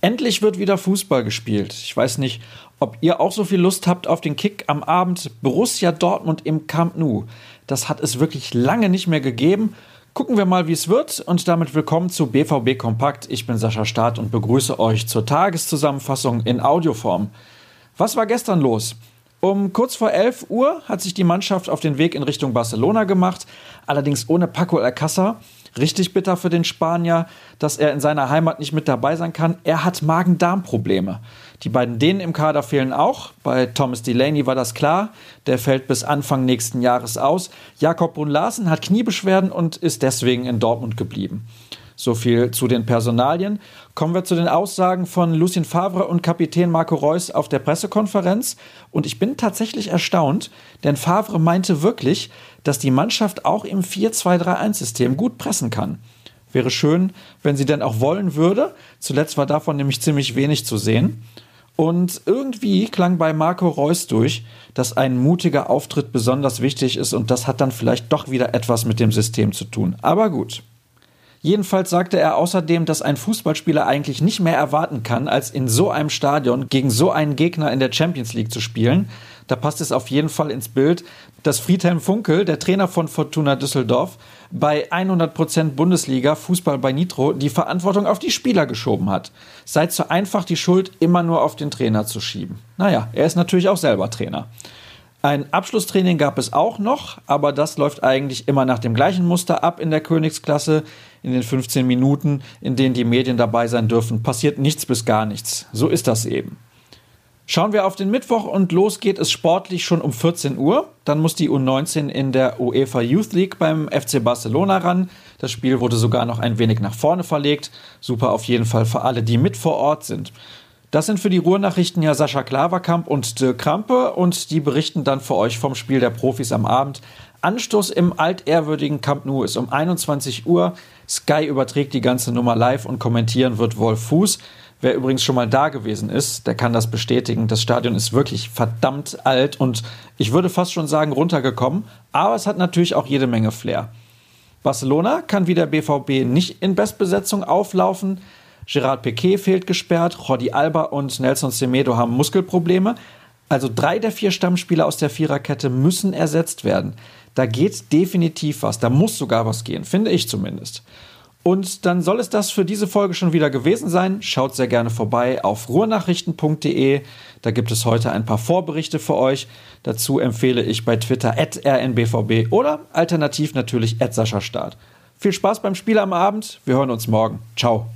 Endlich wird wieder Fußball gespielt. Ich weiß nicht, ob ihr auch so viel Lust habt auf den Kick am Abend Borussia Dortmund im Camp Nou. Das hat es wirklich lange nicht mehr gegeben. Gucken wir mal, wie es wird und damit willkommen zu BVB Kompakt. Ich bin Sascha Staat und begrüße euch zur Tageszusammenfassung in Audioform. Was war gestern los? Um kurz vor 11 Uhr hat sich die Mannschaft auf den Weg in Richtung Barcelona gemacht, allerdings ohne Paco Alcázar. Richtig bitter für den Spanier, dass er in seiner Heimat nicht mit dabei sein kann. Er hat Magen-Darm-Probleme. Die beiden Dänen im Kader fehlen auch. Bei Thomas Delaney war das klar. Der fällt bis Anfang nächsten Jahres aus. Jakob Brun Larsen hat Kniebeschwerden und ist deswegen in Dortmund geblieben. So viel zu den Personalien. Kommen wir zu den Aussagen von Lucien Favre und Kapitän Marco Reus auf der Pressekonferenz. Und ich bin tatsächlich erstaunt, denn Favre meinte wirklich, dass die Mannschaft auch im 4-2-3-1-System gut pressen kann. Wäre schön, wenn sie denn auch wollen würde. Zuletzt war davon nämlich ziemlich wenig zu sehen. Und irgendwie klang bei Marco Reus durch, dass ein mutiger Auftritt besonders wichtig ist und das hat dann vielleicht doch wieder etwas mit dem System zu tun. Aber gut. Jedenfalls sagte er außerdem, dass ein Fußballspieler eigentlich nicht mehr erwarten kann, als in so einem Stadion gegen so einen Gegner in der Champions League zu spielen. Da passt es auf jeden Fall ins Bild, dass Friedhelm Funkel, der Trainer von Fortuna Düsseldorf, bei 100% Bundesliga Fußball bei Nitro die Verantwortung auf die Spieler geschoben hat. Sei zu einfach, die Schuld immer nur auf den Trainer zu schieben. Naja, er ist natürlich auch selber Trainer. Ein Abschlusstraining gab es auch noch, aber das läuft eigentlich immer nach dem gleichen Muster ab in der Königsklasse. In den 15 Minuten, in denen die Medien dabei sein dürfen, passiert nichts bis gar nichts. So ist das eben. Schauen wir auf den Mittwoch und los geht es sportlich schon um 14 Uhr. Dann muss die U19 in der UEFA Youth League beim FC Barcelona ran. Das Spiel wurde sogar noch ein wenig nach vorne verlegt. Super auf jeden Fall für alle, die mit vor Ort sind. Das sind für die Ruhrnachrichten ja Sascha Klaverkamp und Dirk Krampe und die berichten dann für euch vom Spiel der Profis am Abend. Anstoß im altehrwürdigen Camp Nou ist um 21 Uhr. Sky überträgt die ganze Nummer live und kommentieren wird Wolf Fuß. Wer übrigens schon mal da gewesen ist, der kann das bestätigen. Das Stadion ist wirklich verdammt alt und ich würde fast schon sagen runtergekommen, aber es hat natürlich auch jede Menge Flair. Barcelona kann wie der BVB nicht in Bestbesetzung auflaufen. Gerard Piquet fehlt gesperrt, Jordi Alba und Nelson Semedo haben Muskelprobleme. Also drei der vier Stammspieler aus der Viererkette müssen ersetzt werden. Da geht definitiv was, da muss sogar was gehen, finde ich zumindest. Und dann soll es das für diese Folge schon wieder gewesen sein. Schaut sehr gerne vorbei auf ruhrnachrichten.de. Da gibt es heute ein paar Vorberichte für euch. Dazu empfehle ich bei Twitter rnbvb oder alternativ natürlich Sascha Start. Viel Spaß beim Spiel am Abend. Wir hören uns morgen. Ciao.